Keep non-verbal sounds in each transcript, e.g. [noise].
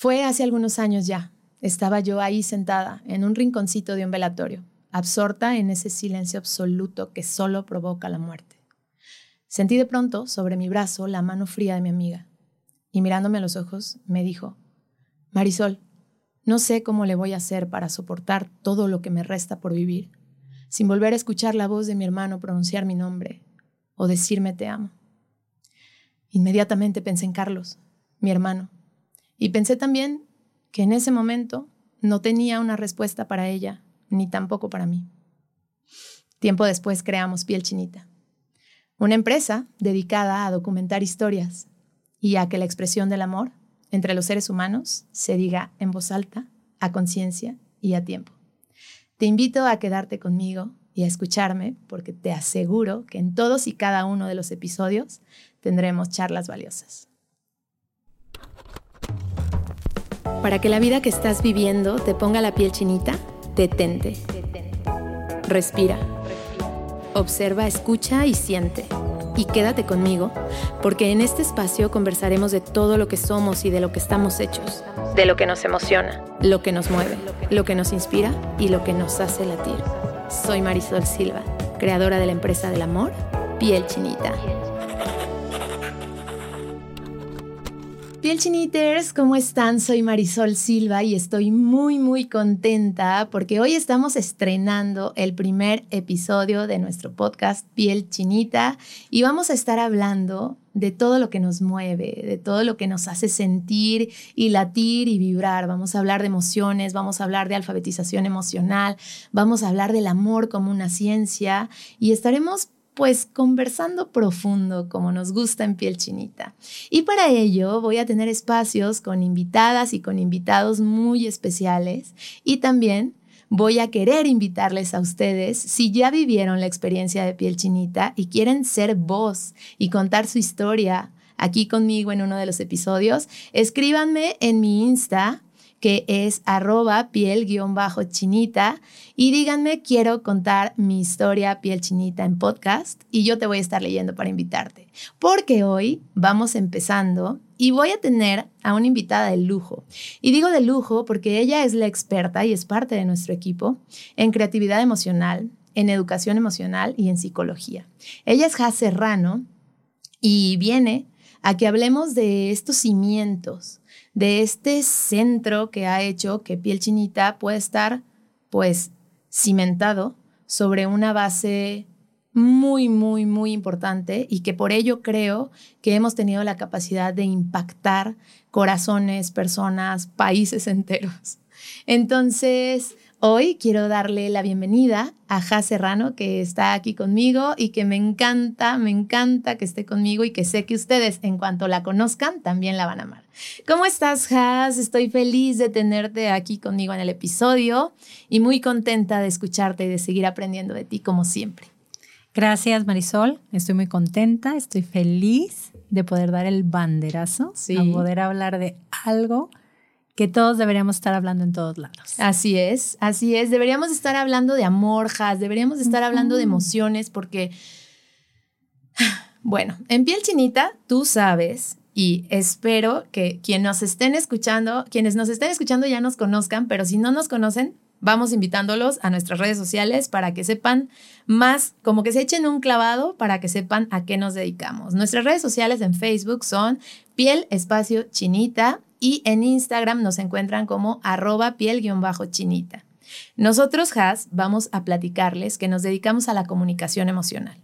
Fue hace algunos años ya. Estaba yo ahí sentada en un rinconcito de un velatorio, absorta en ese silencio absoluto que solo provoca la muerte. Sentí de pronto sobre mi brazo la mano fría de mi amiga y mirándome a los ojos me dijo, Marisol, no sé cómo le voy a hacer para soportar todo lo que me resta por vivir, sin volver a escuchar la voz de mi hermano pronunciar mi nombre o decirme te amo. Inmediatamente pensé en Carlos, mi hermano, y pensé también que en ese momento no tenía una respuesta para ella, ni tampoco para mí. Tiempo después creamos Piel Chinita, una empresa dedicada a documentar historias y a que la expresión del amor entre los seres humanos se diga en voz alta, a conciencia y a tiempo. Te invito a quedarte conmigo y a escucharme porque te aseguro que en todos y cada uno de los episodios tendremos charlas valiosas. Para que la vida que estás viviendo te ponga la piel chinita, detente. Respira. Observa, escucha y siente. Y quédate conmigo, porque en este espacio conversaremos de todo lo que somos y de lo que estamos hechos, de lo que nos emociona, lo que nos mueve, lo que nos inspira y lo que nos hace latir. Soy Marisol Silva, creadora de la empresa del amor, Piel Chinita. Piel Chiniters, ¿cómo están? Soy Marisol Silva y estoy muy muy contenta porque hoy estamos estrenando el primer episodio de nuestro podcast Piel Chinita y vamos a estar hablando de todo lo que nos mueve, de todo lo que nos hace sentir y latir y vibrar. Vamos a hablar de emociones, vamos a hablar de alfabetización emocional, vamos a hablar del amor como una ciencia y estaremos pues conversando profundo como nos gusta en piel chinita. Y para ello voy a tener espacios con invitadas y con invitados muy especiales y también voy a querer invitarles a ustedes, si ya vivieron la experiencia de piel chinita y quieren ser voz y contar su historia aquí conmigo en uno de los episodios, escríbanme en mi Insta que es arroba piel-chinita y díganme, quiero contar mi historia piel chinita en podcast y yo te voy a estar leyendo para invitarte. Porque hoy vamos empezando y voy a tener a una invitada de lujo. Y digo de lujo porque ella es la experta y es parte de nuestro equipo en creatividad emocional, en educación emocional y en psicología. Ella es Jaz Serrano y viene a que hablemos de estos cimientos de este centro que ha hecho que piel chinita pueda estar pues cimentado sobre una base muy, muy, muy importante y que por ello creo que hemos tenido la capacidad de impactar corazones, personas, países enteros. Entonces, Hoy quiero darle la bienvenida a Ja Serrano, que está aquí conmigo y que me encanta, me encanta que esté conmigo y que sé que ustedes, en cuanto la conozcan, también la van a amar. ¿Cómo estás, Has? Estoy feliz de tenerte aquí conmigo en el episodio y muy contenta de escucharte y de seguir aprendiendo de ti, como siempre. Gracias, Marisol. Estoy muy contenta, estoy feliz de poder dar el banderazo, sí. a poder hablar de algo que todos deberíamos estar hablando en todos lados. Así es, así es. Deberíamos estar hablando de amorjas, deberíamos estar hablando de emociones porque, [sighs] bueno, en piel chinita, tú sabes, y espero que quienes nos estén escuchando, quienes nos estén escuchando ya nos conozcan, pero si no nos conocen, vamos invitándolos a nuestras redes sociales para que sepan más, como que se echen un clavado para que sepan a qué nos dedicamos. Nuestras redes sociales en Facebook son piel espacio chinita y en Instagram nos encuentran como arroba piel-chinita. Nosotros, Has, vamos a platicarles que nos dedicamos a la comunicación emocional.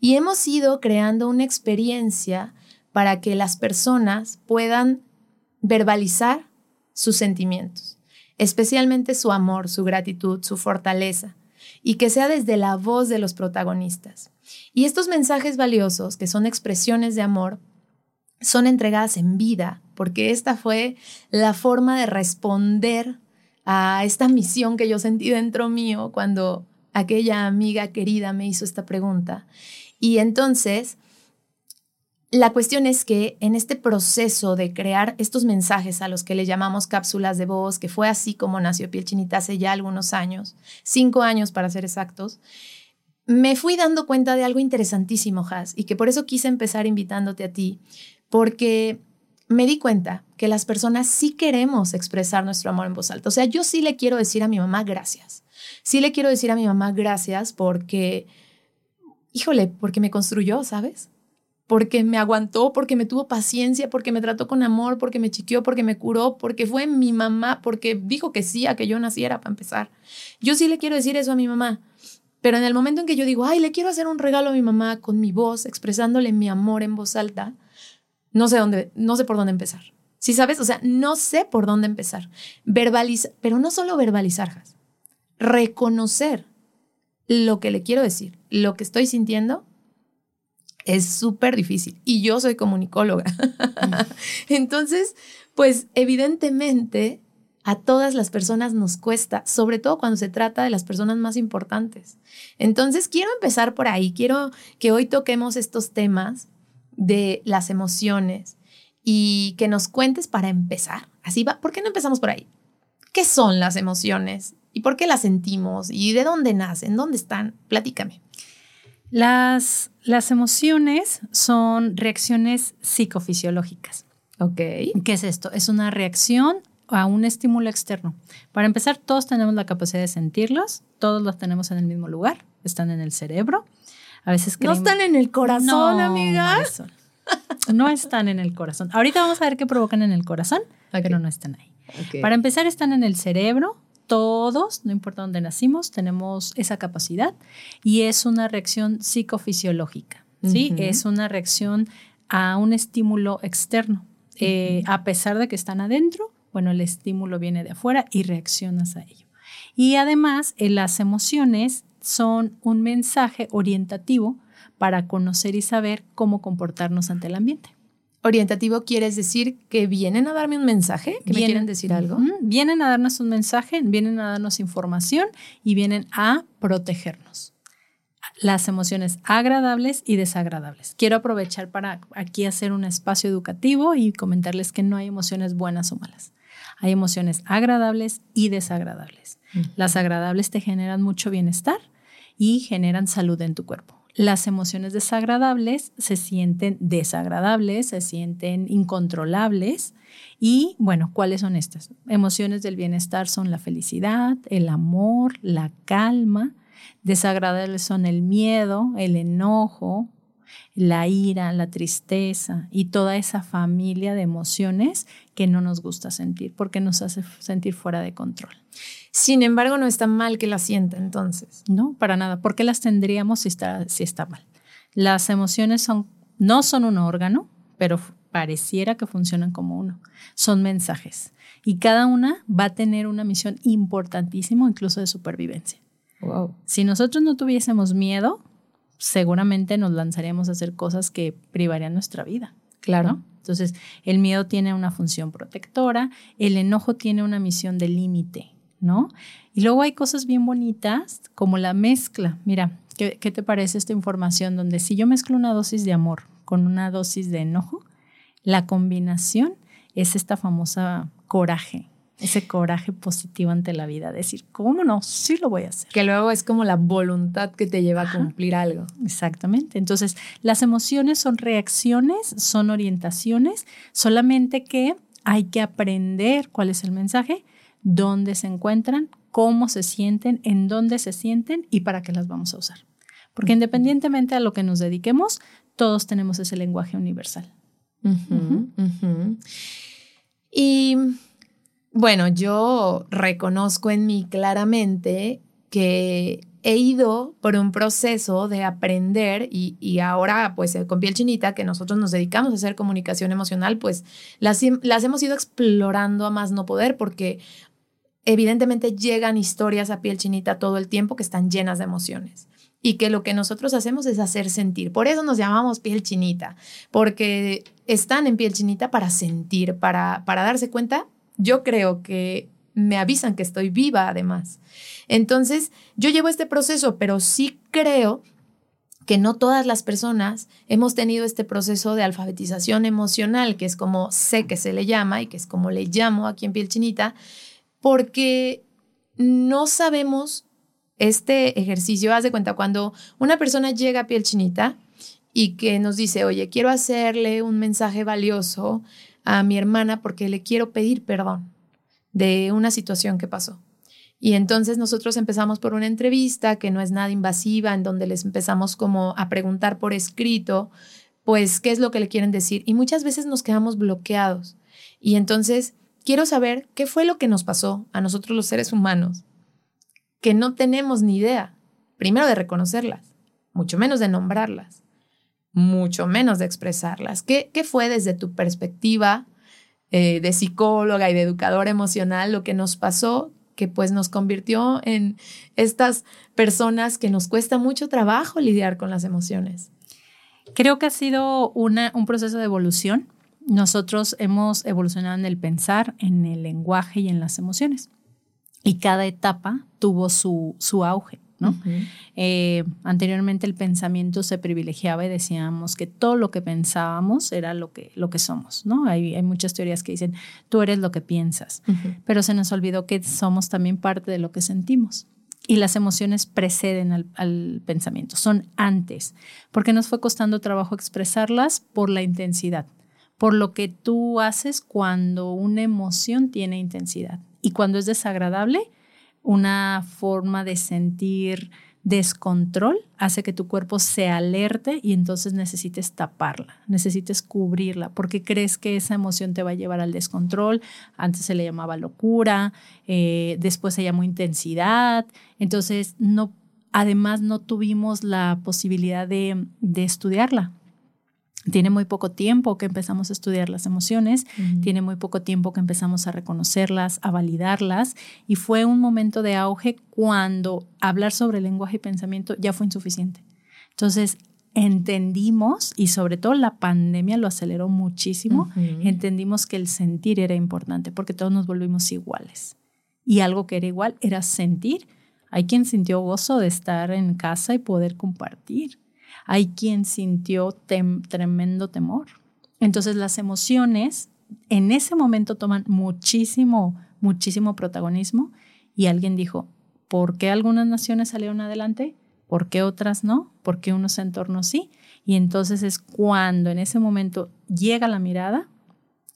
Y hemos ido creando una experiencia para que las personas puedan verbalizar sus sentimientos, especialmente su amor, su gratitud, su fortaleza, y que sea desde la voz de los protagonistas. Y estos mensajes valiosos, que son expresiones de amor, son entregadas en vida, porque esta fue la forma de responder a esta misión que yo sentí dentro mío cuando aquella amiga querida me hizo esta pregunta. Y entonces, la cuestión es que en este proceso de crear estos mensajes a los que le llamamos cápsulas de voz, que fue así como nació Piel Chinita hace ya algunos años, cinco años para ser exactos, me fui dando cuenta de algo interesantísimo, Has, y que por eso quise empezar invitándote a ti, porque me di cuenta que las personas sí queremos expresar nuestro amor en voz alta. O sea, yo sí le quiero decir a mi mamá gracias. Sí le quiero decir a mi mamá gracias porque, híjole, porque me construyó, ¿sabes? Porque me aguantó, porque me tuvo paciencia, porque me trató con amor, porque me chiqueó, porque me curó, porque fue mi mamá, porque dijo que sí a que yo naciera para empezar. Yo sí le quiero decir eso a mi mamá. Pero en el momento en que yo digo, ay, le quiero hacer un regalo a mi mamá con mi voz, expresándole mi amor en voz alta, no sé dónde, no sé por dónde empezar. ¿Sí sabes? O sea, no sé por dónde empezar. Verbalizar, pero no solo verbalizar, reconocer lo que le quiero decir, lo que estoy sintiendo, es súper difícil. Y yo soy comunicóloga. [laughs] Entonces, pues evidentemente a todas las personas nos cuesta, sobre todo cuando se trata de las personas más importantes. Entonces, quiero empezar por ahí, quiero que hoy toquemos estos temas de las emociones y que nos cuentes para empezar. Así va, ¿por qué no empezamos por ahí? ¿Qué son las emociones? ¿Y por qué las sentimos? ¿Y de dónde nacen? ¿Dónde están? Platícame. Las, las emociones son reacciones psicofisiológicas. Ok. ¿Qué es esto? Es una reacción a un estímulo externo. Para empezar, todos tenemos la capacidad de sentirlos, todos los tenemos en el mismo lugar, están en el cerebro. A veces No están en el corazón, amiga. No están en el corazón. Ahorita vamos a ver qué provocan en el corazón, pero no están ahí. Para empezar, están en el cerebro. Todos, no importa dónde nacimos, tenemos esa capacidad y es una reacción psicofisiológica. ¿sí? Es una reacción a un estímulo externo. Eh, a pesar de que están adentro, bueno, el estímulo viene de afuera y reaccionas a ello. Y además, eh, las emociones son un mensaje orientativo para conocer y saber cómo comportarnos ante el ambiente. Orientativo quieres decir que vienen a darme un mensaje, que me quieren decir algo. vienen a darnos un mensaje, vienen a darnos información y vienen a protegernos. Las emociones agradables y desagradables. Quiero aprovechar para aquí hacer un espacio educativo y comentarles que no hay emociones buenas o malas. Hay emociones agradables y desagradables. Las agradables te generan mucho bienestar y generan salud en tu cuerpo. Las emociones desagradables se sienten desagradables, se sienten incontrolables. Y bueno, ¿cuáles son estas? Emociones del bienestar son la felicidad, el amor, la calma. Desagradables son el miedo, el enojo, la ira, la tristeza y toda esa familia de emociones que no nos gusta sentir porque nos hace sentir fuera de control. Sin embargo, no está mal que la sienta entonces. No, para nada. ¿Por qué las tendríamos si está, si está mal? Las emociones son, no son un órgano, pero pareciera que funcionan como uno. Son mensajes. Y cada una va a tener una misión importantísima, incluso de supervivencia. Wow. Si nosotros no tuviésemos miedo, seguramente nos lanzaríamos a hacer cosas que privarían nuestra vida. Claro. Entonces, el miedo tiene una función protectora, el enojo tiene una misión de límite, ¿no? Y luego hay cosas bien bonitas como la mezcla. Mira, ¿qué, ¿qué, te parece esta información donde si yo mezclo una dosis de amor con una dosis de enojo, la combinación es esta famosa coraje, ese coraje positivo ante la vida, decir, ¿cómo no? Sí lo voy a hacer. Que luego es como la voluntad que te lleva a cumplir algo. Exactamente. Entonces, las emociones son reacciones, son orientaciones, solamente que hay que aprender cuál es el mensaje, dónde se encuentran, cómo se sienten, en dónde se sienten y para qué las vamos a usar. Porque independientemente a lo que nos dediquemos, todos tenemos ese lenguaje universal. Y bueno, yo reconozco en mí claramente que he ido por un proceso de aprender y, ahora pues con piel chinita que nosotros nos dedicamos a hacer comunicación emocional pues las, las hemos ido explorando a más no poder porque evidentemente llegan historias a piel chinita todo el tiempo que están llenas de emociones y que lo que nosotros hacemos es hacer sentir. Por eso nos llamamos piel chinita, porque están en piel chinita para sentir, para, para darse cuenta yo creo que me avisan que estoy viva además. Entonces, yo llevo este proceso, pero sí creo que no todas las personas hemos tenido este proceso de alfabetización emocional, que es como sé que se le llama y que es como le llamo aquí en Piel Chinita, porque no sabemos este ejercicio. Haz de cuenta, cuando una persona llega a Piel Chinita y que nos dice, oye, quiero hacerle un mensaje valioso a mi hermana porque le quiero pedir perdón de una situación que pasó. Y entonces nosotros empezamos por una entrevista que no es nada invasiva, en donde les empezamos como a preguntar por escrito, pues, qué es lo que le quieren decir. Y muchas veces nos quedamos bloqueados. Y entonces quiero saber qué fue lo que nos pasó a nosotros los seres humanos, que no tenemos ni idea, primero de reconocerlas, mucho menos de nombrarlas, mucho menos de expresarlas. ¿Qué, qué fue desde tu perspectiva eh, de psicóloga y de educadora emocional lo que nos pasó que pues nos convirtió en estas personas que nos cuesta mucho trabajo lidiar con las emociones. Creo que ha sido una, un proceso de evolución. Nosotros hemos evolucionado en el pensar, en el lenguaje y en las emociones. Y cada etapa tuvo su, su auge. Eh, anteriormente el pensamiento se privilegiaba y decíamos que todo lo que pensábamos era lo que, lo que somos, ¿no? Hay, hay muchas teorías que dicen, tú eres lo que piensas, pero se nos olvidó que somos también parte de lo que sentimos. Y las emociones preceden al, al pensamiento, son antes, porque nos fue costando trabajo expresarlas por la intensidad, por lo que tú haces cuando una emoción tiene intensidad. Y cuando es desagradable, una forma de sentir descontrol hace que tu cuerpo se alerte y entonces necesites taparla, necesites cubrirla, porque crees que esa emoción te va a llevar al descontrol. Antes se le llamaba locura, eh, después se llamó intensidad. Entonces, no, además no tuvimos la posibilidad de, de estudiarla tiene muy poco tiempo que empezamos a estudiar las emociones, tiene muy poco tiempo que empezamos a reconocerlas, a validarlas, y fue un momento de auge cuando hablar sobre lenguaje y pensamiento ya fue insuficiente. Entonces, entendimos, y sobre todo la pandemia lo aceleró muchísimo, entendimos que el sentir era importante porque todos nos volvimos iguales. Y algo que era igual era sentir. Hay quien sintió gozo de estar en casa y poder compartir hay quien sintió tremendo temor. Entonces las emociones en ese momento toman muchísimo, muchísimo protagonismo y alguien dijo, ¿por qué algunas naciones salieron adelante? ¿Por qué otras no? ¿Por qué unos entornos sí? Y entonces es cuando en ese momento llega la mirada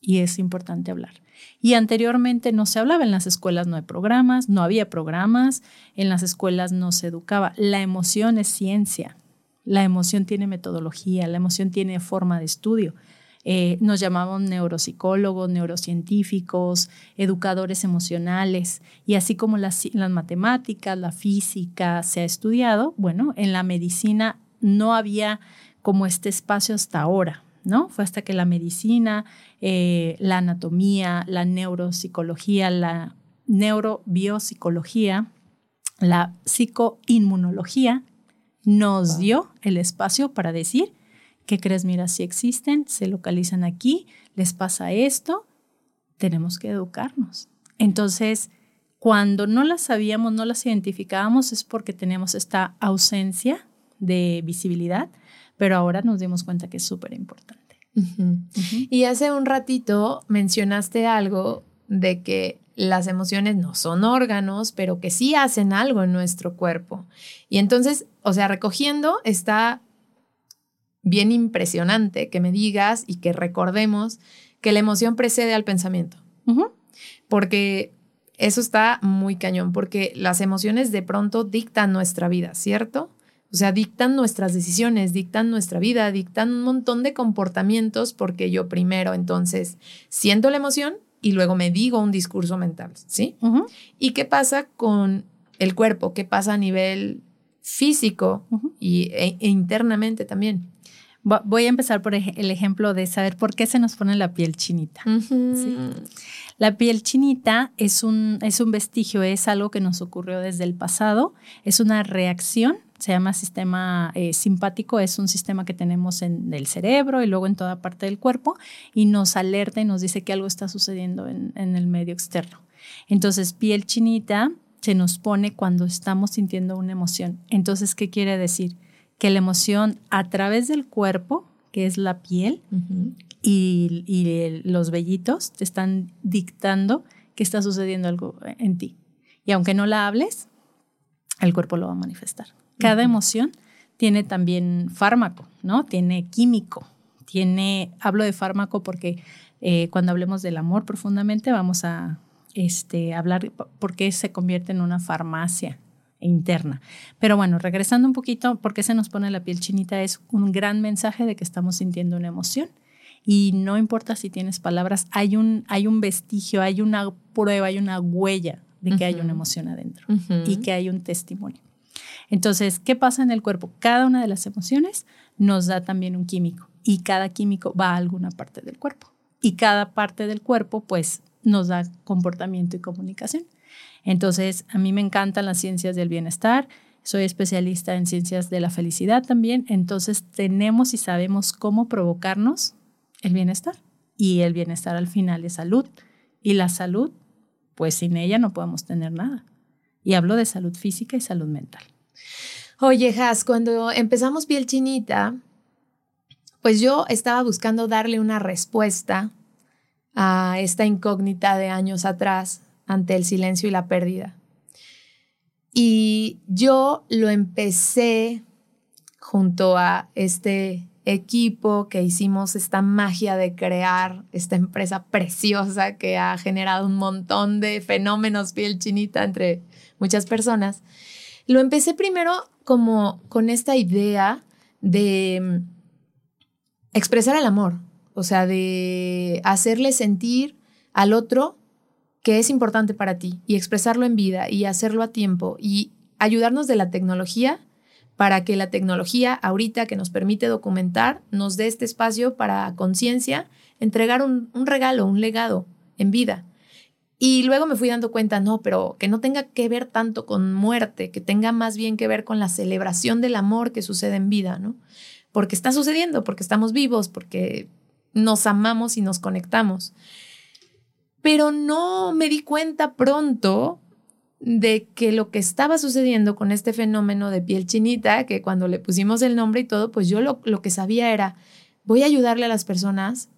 y es importante hablar. Y anteriormente no se hablaba, en las escuelas no hay programas, no había programas, en las escuelas no se educaba. La emoción es ciencia, la emoción tiene metodología, la emoción tiene forma de estudio. Eh, nos llamamos neuropsicólogos, neurocientíficos, educadores emocionales, y así como las, las matemáticas, la física se ha estudiado, bueno, en la medicina no había como este espacio hasta ahora, ¿no? Fue hasta que la medicina, eh, la anatomía, la neuropsicología, la neurobiopsicología, la psicoinmunología nos dio el espacio para decir, ¿qué crees? Mira, si existen, se localizan aquí, les pasa esto, tenemos que educarnos. Entonces, cuando no las sabíamos, no las identificábamos, es porque tenemos esta ausencia de visibilidad, pero ahora nos dimos cuenta que es súper importante. Y hace un ratito mencionaste algo de que las emociones no son órganos, pero que sí hacen algo en nuestro cuerpo. Y entonces, o sea, recogiendo está bien impresionante que me digas y que recordemos que la emoción precede al pensamiento. Porque eso está muy cañón, porque las emociones de pronto dictan nuestra vida, ¿cierto? O sea, dictan nuestras decisiones, dictan nuestra vida, dictan un montón de comportamientos porque yo primero entonces siento la emoción y luego me digo un discurso mental, ¿sí? ¿Y qué pasa con el cuerpo? ¿Qué pasa a nivel físico y, e, e, internamente también? Voy a empezar por el ejemplo de saber por qué se nos pone la piel chinita. La piel chinita es un, es un vestigio, es algo que nos ocurrió desde el pasado, es una reacción se llama sistema eh, simpático, es un sistema que tenemos en el cerebro y luego en toda parte del cuerpo y nos alerta y nos dice que algo está sucediendo en, el medio externo. Entonces, piel chinita se nos pone cuando estamos sintiendo una emoción. Entonces, ¿qué quiere decir? Que la emoción a través del cuerpo, que es la piel, y, y los vellitos te están dictando que está sucediendo algo en ti. Y aunque no la hables, el cuerpo lo va a manifestar. Cada emoción tiene también fármaco, ¿no? Tiene químico, tiene, hablo de fármaco porque Eh, cuando hablemos del amor profundamente, vamos a este, hablar por qué se convierte en una farmacia interna. Pero bueno, regresando un poquito, ¿por qué se nos pone la piel chinita? Es un gran mensaje de que estamos sintiendo una emoción. Y no importa si tienes palabras, hay un, hay un vestigio, hay una prueba, hay una huella de que hay una emoción adentro y que hay un testimonio. Entonces, ¿qué pasa en el cuerpo? Cada una de las emociones nos da también un químico y cada químico va a alguna parte del cuerpo. Y cada parte del cuerpo, pues, nos da comportamiento y comunicación. Entonces, a mí me encantan las ciencias del bienestar, soy especialista en ciencias de la felicidad también, entonces tenemos y sabemos cómo provocarnos el bienestar. Y el bienestar al final es salud. Y la salud, pues sin ella no podemos tener nada. Y hablo de salud física y salud mental. Oye, Has, cuando empezamos piel chinita, pues yo estaba buscando darle una respuesta a esta incógnita de años atrás ante el silencio y la pérdida. Y yo lo empecé junto a este equipo que hicimos esta magia de crear esta empresa preciosa que ha generado un montón de fenómenos piel chinita entre muchas personas. Lo empecé primero como con esta idea de mm, expresar el amor, o sea, de hacerle sentir al otro que es importante para ti y expresarlo en vida y hacerlo a tiempo y ayudarnos de la tecnología para que la tecnología ahorita que nos permite documentar nos dé este espacio para conciencia, entregar un, regalo, un legado en vida. Y luego me fui dando cuenta, no, pero que no tenga que ver tanto con muerte, que tenga más bien que ver con la celebración del amor que sucede en vida, ¿no? Porque está sucediendo, porque estamos vivos, porque nos amamos y nos conectamos pero no me di cuenta pronto de que lo que estaba sucediendo con este fenómeno de piel chinita, que cuando le pusimos el nombre y todo, pues yo lo, que sabía era, voy a ayudarle a las personas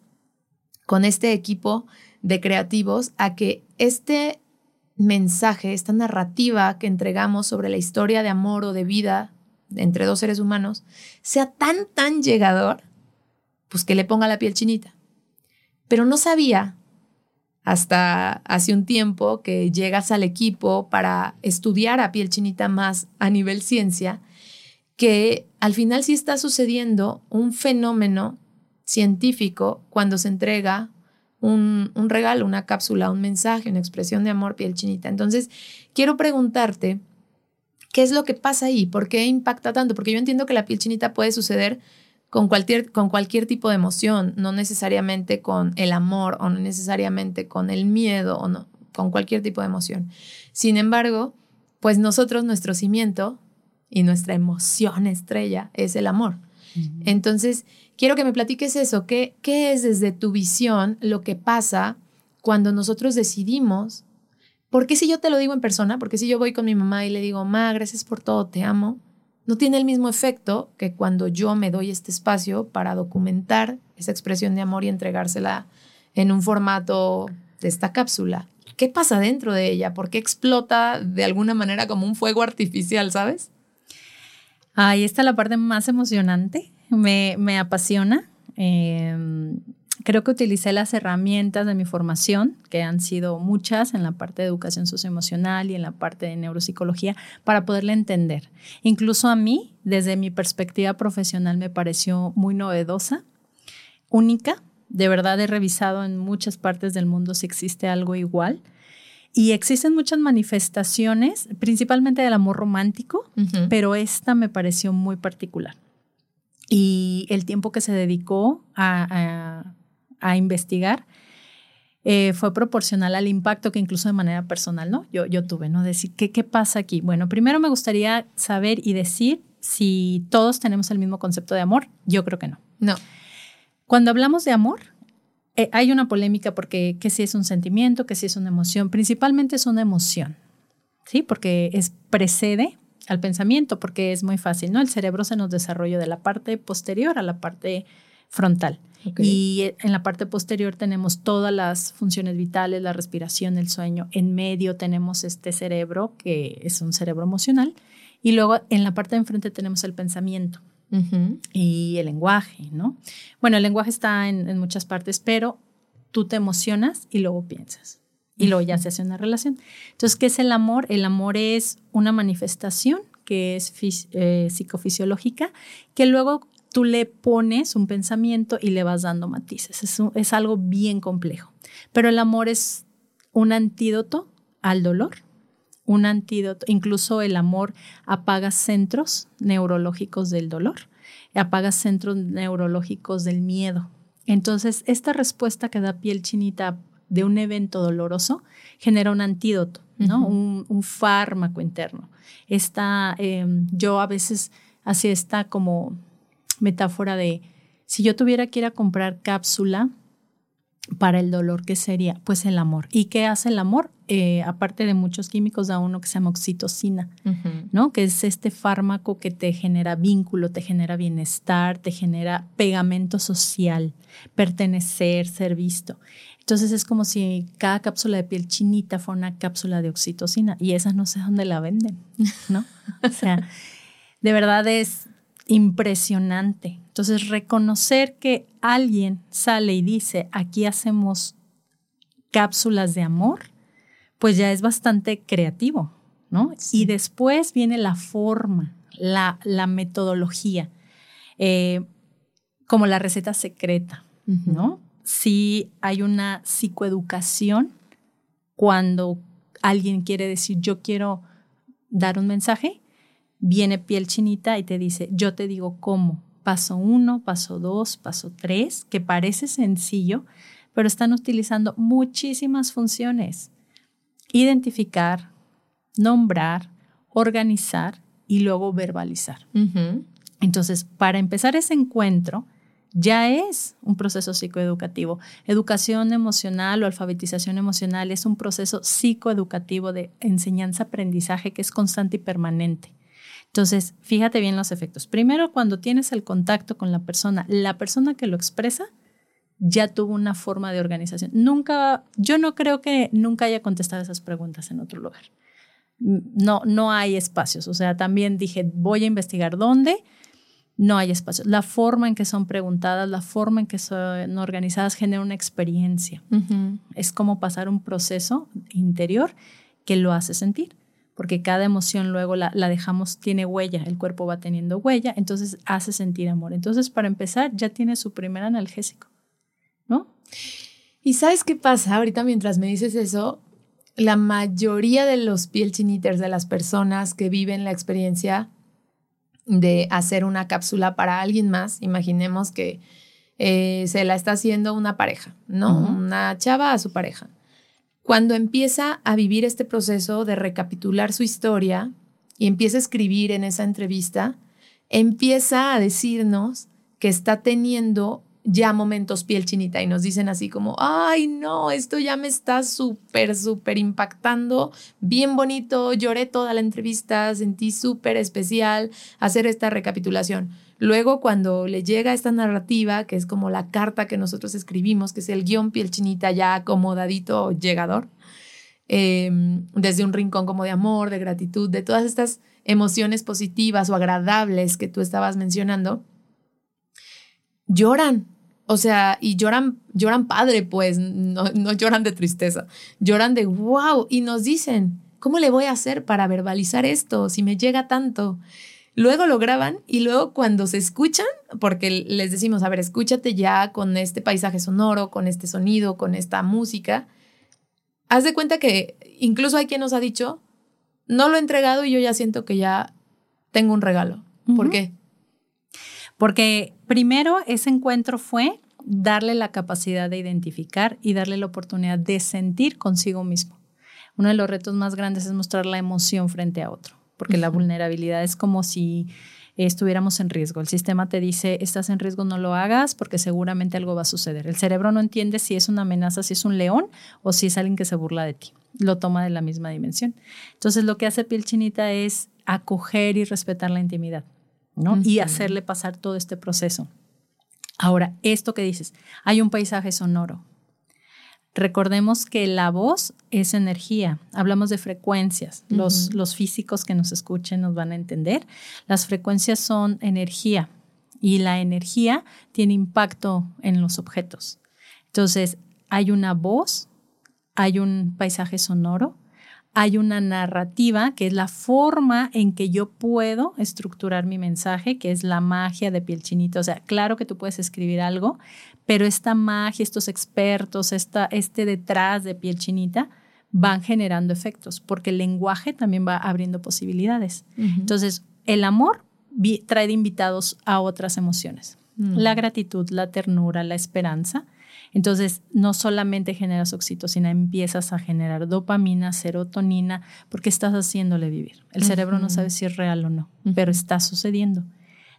con este equipo de creativos a que este mensaje, esta narrativa que entregamos sobre la historia de amor o de vida entre dos seres humanos, sea tan, tan llegador, pues que le ponga la piel chinita. Pero no sabía hasta hace un tiempo que llegas al equipo para estudiar a piel chinita más a nivel ciencia, que al final sí está sucediendo un fenómeno científico cuando se entrega un, un, regalo, una cápsula, un mensaje, una expresión de amor piel chinita. Entonces, quiero preguntarte, ¿qué es lo que pasa ahí? ¿Por qué impacta tanto? Porque yo entiendo que la piel chinita puede suceder con cualquier, con cualquier tipo de emoción, no necesariamente con el amor o no necesariamente con el miedo o no, con cualquier tipo de emoción. Sin embargo, pues nosotros, nuestro cimiento y nuestra emoción estrella es el amor. Entonces, quiero que me platiques eso, ¿Qué, ¿qué es desde tu visión lo que pasa cuando nosotros decidimos? ¿Por qué si yo te lo digo en persona? Porque si yo voy con mi mamá y le digo, ma, gracias por todo, te amo, no tiene el mismo efecto que cuando yo me doy este espacio para documentar esa expresión de amor y entregársela en un formato de esta cápsula. ¿Qué pasa dentro de ella? ¿Por qué explota de alguna manera como un fuego artificial, sabes? Ahí está la parte más emocionante. Me, me apasiona. Eh, Creo que utilicé las herramientas de mi formación, que han sido muchas en la parte de educación socioemocional y en la parte de neuropsicología, para poderle entender. Incluso a mí, desde mi perspectiva profesional, me pareció muy novedosa, única. De verdad he revisado en muchas partes del mundo si existe algo igual. Y existen muchas manifestaciones, principalmente del amor romántico, pero esta me pareció muy particular. Y el tiempo que se dedicó a, a investigar, eh, fue proporcional al impacto que incluso de manera personal, ¿no? Yo, yo tuve, ¿no? Decir, ¿qué, ¿qué pasa aquí? Bueno, primero me gustaría saber y decir si todos tenemos el mismo concepto de amor. Yo creo que no. No. Cuando hablamos de amor, eh, hay una polémica porque qué si es un sentimiento, qué si es una emoción. Principalmente es una emoción, ¿sí? Porque es precede al pensamiento, porque es muy fácil, ¿no? El cerebro se nos desarrolla de la parte posterior a la parte frontal. Y en la parte posterior tenemos todas las funciones vitales, la respiración, el sueño. En medio tenemos este cerebro, que es un cerebro emocional. Y luego en la parte de enfrente tenemos el pensamiento y el lenguaje, ¿no? Bueno, el lenguaje está en, muchas partes, pero tú te emocionas y luego piensas. Y luego ya se hace una relación. Entonces, ¿qué es el amor? El amor es una manifestación que es eh, psicofisiológica, que luego tú le pones un pensamiento y le vas dando matices. Es, es algo bien complejo. Pero el amor es un antídoto al dolor, un antídoto, incluso el amor apaga centros neurológicos del dolor, apaga centros neurológicos del miedo. Entonces, esta respuesta que da piel chinita de un evento doloroso genera un antídoto, ¿no? un, fármaco interno. Esta, em, yo a veces hacía esta como metáfora de si yo tuviera que ir a comprar cápsula para el dolor, ¿qué sería? Pues el amor. ¿Y qué hace el amor? Eh, aparte de muchos químicos, da uno que se llama oxitocina, ¿no? Que es este fármaco que te genera vínculo, te genera bienestar, te genera pegamento social, pertenecer, ser visto. Entonces es como si cada cápsula de piel chinita fuera una cápsula de oxitocina y esa no sé dónde la venden, [laughs] ¿no? o sea, de verdad es impresionante. Entonces, reconocer que alguien sale y dice, aquí hacemos cápsulas de amor, pues ya es bastante creativo, ¿no? Y después viene la forma, la, la metodología, eh, como la receta secreta, ¿no? Si hay una psicoeducación cuando alguien quiere decir, yo quiero dar un mensaje, viene piel chinita y te dice, yo te digo cómo. Paso uno, paso dos, paso tres, que parece sencillo, pero están utilizando muchísimas funciones. Identificar, nombrar, organizar y luego verbalizar. Entonces, para empezar ese encuentro, ya es un proceso psicoeducativo. Educación emocional o alfabetización emocional es un proceso psicoeducativo de enseñanza-aprendizaje que es constante y permanente. Entonces, fíjate bien los efectos. Primero, cuando tienes el contacto con la persona, la persona que lo expresa ya tuvo una forma de organización. Nunca, yo no creo que nunca haya contestado esas preguntas en otro lugar. No, no hay espacios. O sea, también dije, voy a investigar dónde. No hay espacios. La forma en que son preguntadas, la forma en que son organizadas genera una experiencia. Es como pasar un proceso interior que lo hace sentir porque cada emoción luego la, dejamos, tiene huella, el cuerpo va teniendo huella, entonces hace sentir amor. Entonces, para empezar, ya tiene su primer analgésico, ¿no? Y sabes qué pasa ahorita mientras me dices eso, la mayoría de los piel chiniters, de las personas que viven la experiencia de hacer una cápsula para alguien más, imaginemos que eh, se la está haciendo una pareja, ¿no? Una chava a su pareja cuando empieza a vivir este proceso de recapitular su historia y empieza a escribir en esa entrevista, empieza a decirnos que está teniendo ya momentos piel chinita y nos dicen así como, ay no, esto ya me está súper, súper impactando, bien bonito, lloré toda la entrevista, sentí súper especial hacer esta recapitulación. Luego, cuando le llega esta narrativa, que es como la carta que nosotros escribimos, que es el guion piel chinita ya acomodadito, llegador, em, desde un rincón como de amor, de gratitud, de todas estas emociones positivas o agradables que tú estabas mencionando, lloran. O sea, y lloran, lloran padre, pues, no, no lloran de tristeza, lloran de wow, y nos dicen, ¿cómo le voy a hacer para verbalizar esto si me llega tanto? Luego lo graban y luego cuando se escuchan, porque les decimos, a ver, escúchate ya con este paisaje sonoro, con este sonido, con esta música, haz de cuenta que incluso hay quien nos ha dicho, no lo he entregado y yo ya siento que ya tengo un regalo. ¿Por qué? Porque primero ese encuentro fue darle la capacidad de identificar y darle la oportunidad de sentir consigo mismo. Uno de los retos más grandes es mostrar la emoción frente a otro porque la vulnerabilidad es como si estuviéramos en riesgo. El sistema te dice, estás en riesgo, no lo hagas porque seguramente algo va a suceder. El cerebro no entiende si es una amenaza, si es un león o si es alguien que se burla de ti. Lo toma de la misma dimensión. Entonces lo que hace piel chinita es acoger y respetar la intimidad, ¿no? Y hacerle pasar todo este proceso. Ahora, esto que dices, hay un paisaje sonoro, Recordemos que la voz es energía. Hablamos de frecuencias. los, los físicos que nos escuchen nos van a entender. Las frecuencias son energía y la energía tiene impacto en los objetos. Entonces, hay una voz, hay un paisaje sonoro, hay una narrativa, que es la forma en que yo puedo estructurar mi mensaje, que es la magia de piel chinita. O sea, claro que tú puedes escribir algo, pero esta magia, estos expertos, esta, este detrás de piel chinita, van generando efectos, porque el lenguaje también va abriendo posibilidades. Entonces, el amor trae de invitados a otras emociones. La gratitud, la ternura, la esperanza entonces, no solamente generas oxitocina, empiezas a generar dopamina, serotonina, porque estás haciéndole vivir. El cerebro no sabe si es real o no, pero está sucediendo.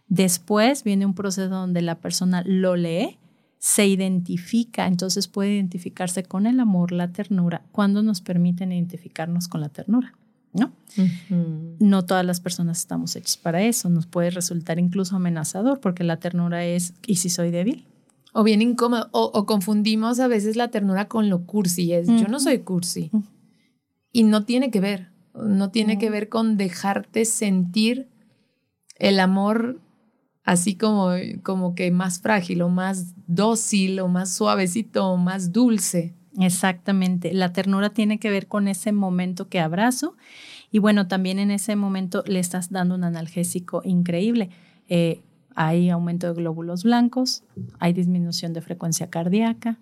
Después viene un proceso donde la persona lo lee, se identifica, entonces puede identificarse con el amor, la ternura, cuando nos permiten identificarnos con la ternura. ¿no? No todas las personas estamos hechos para eso, nos puede resultar incluso amenazador porque la ternura es, ¿y si soy débil? O bien incómodo, o, confundimos a veces la ternura con lo cursi, es yo no soy cursi. Y no tiene que ver, no tiene que ver con dejarte sentir el amor así como, como que más frágil o más dócil o más suavecito o más dulce. Exactamente, la ternura tiene que ver con ese momento que abrazo y bueno, también en ese momento le estás dando un analgésico increíble. Eh, hay aumento de glóbulos blancos, hay disminución de frecuencia cardíaca,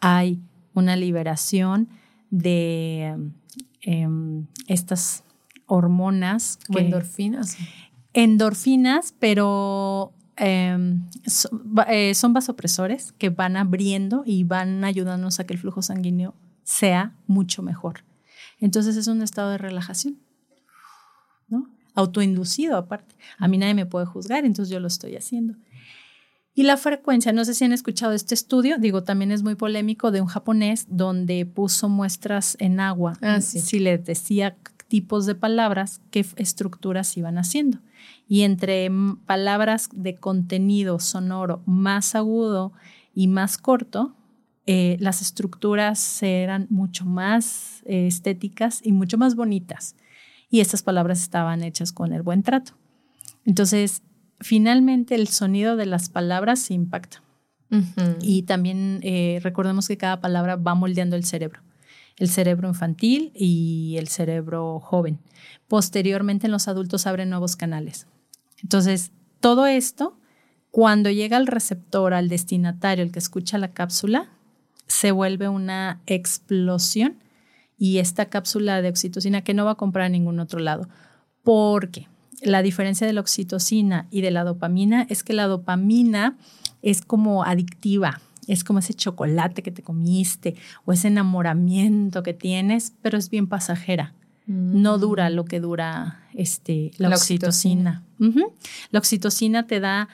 hay una liberación de em, estas hormonas. endorfinas. Endorfinas, pero em, eh, son vasopresores que van abriendo y van ayudándonos a que el flujo sanguíneo sea mucho mejor. Entonces es un estado de relajación autoinducido aparte. A mí nadie me puede juzgar, entonces yo lo estoy haciendo. Y la frecuencia, no sé si han escuchado este estudio, digo, también es muy polémico, de un japonés donde puso muestras en agua. Ah, Si le decía tipos de palabras, qué estructuras iban haciendo. Y entre palabras de contenido sonoro más agudo y más corto, eh, las estructuras eran mucho más eh, estéticas y mucho más bonitas y estas palabras estaban hechas con el buen trato. Entonces, finalmente el sonido de las palabras se impacta. Y también eh, recordemos que cada palabra va moldeando el cerebro, el cerebro infantil y el cerebro joven. Posteriormente en los adultos abren nuevos canales. Entonces, todo esto, cuando llega al receptor, al destinatario, el que escucha la cápsula, se vuelve una explosión y esta cápsula de oxitocina que no va a comprar en ningún otro lado. Porque la diferencia de la oxitocina y de la dopamina es que la dopamina es como adictiva, es como ese chocolate que te comiste o ese enamoramiento que tienes, pero es bien pasajera. No mm. dura lo que dura este, la, oxitocina. La oxitocina te da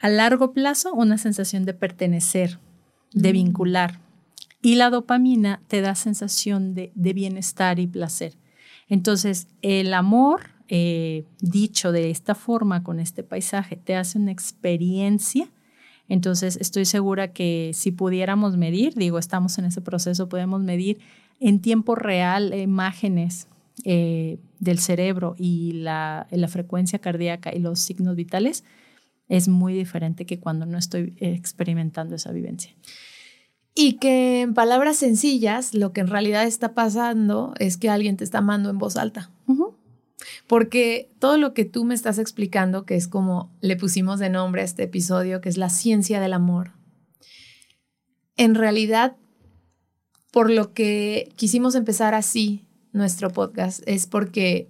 a largo plazo una sensación de pertenecer, de mm. vincular, y la dopamina te da sensación de, bienestar y placer. Entonces, el amor, eh, dicho de esta forma, con este paisaje, te hace una experiencia. Entonces, estoy segura que si pudiéramos medir, digo, estamos en ese proceso, podemos medir en tiempo real imágenes eh, del cerebro y la, la, frecuencia cardíaca y los signos vitales, es muy diferente que cuando no estoy experimentando esa vivencia. Y que en palabras sencillas, lo que en realidad está pasando es que alguien te está amando en voz alta. Porque todo lo que tú me estás explicando, que es como le pusimos de nombre a este episodio, que es la ciencia del amor, en realidad, por lo que quisimos empezar así nuestro podcast, es porque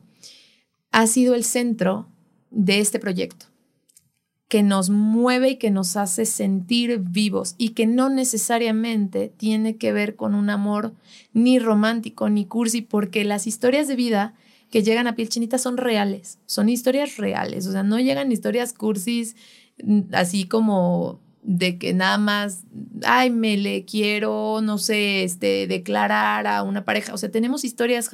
ha sido el centro de este proyecto que nos mueve y que nos hace sentir vivos y que no necesariamente tiene que ver con un amor ni romántico ni cursi, porque las historias de vida que llegan a piel chinita son reales, son historias reales, o sea, no llegan historias cursis mm, así como de que nada más, ay, me le quiero, no sé, este, declarar a una pareja. O sea, tenemos historias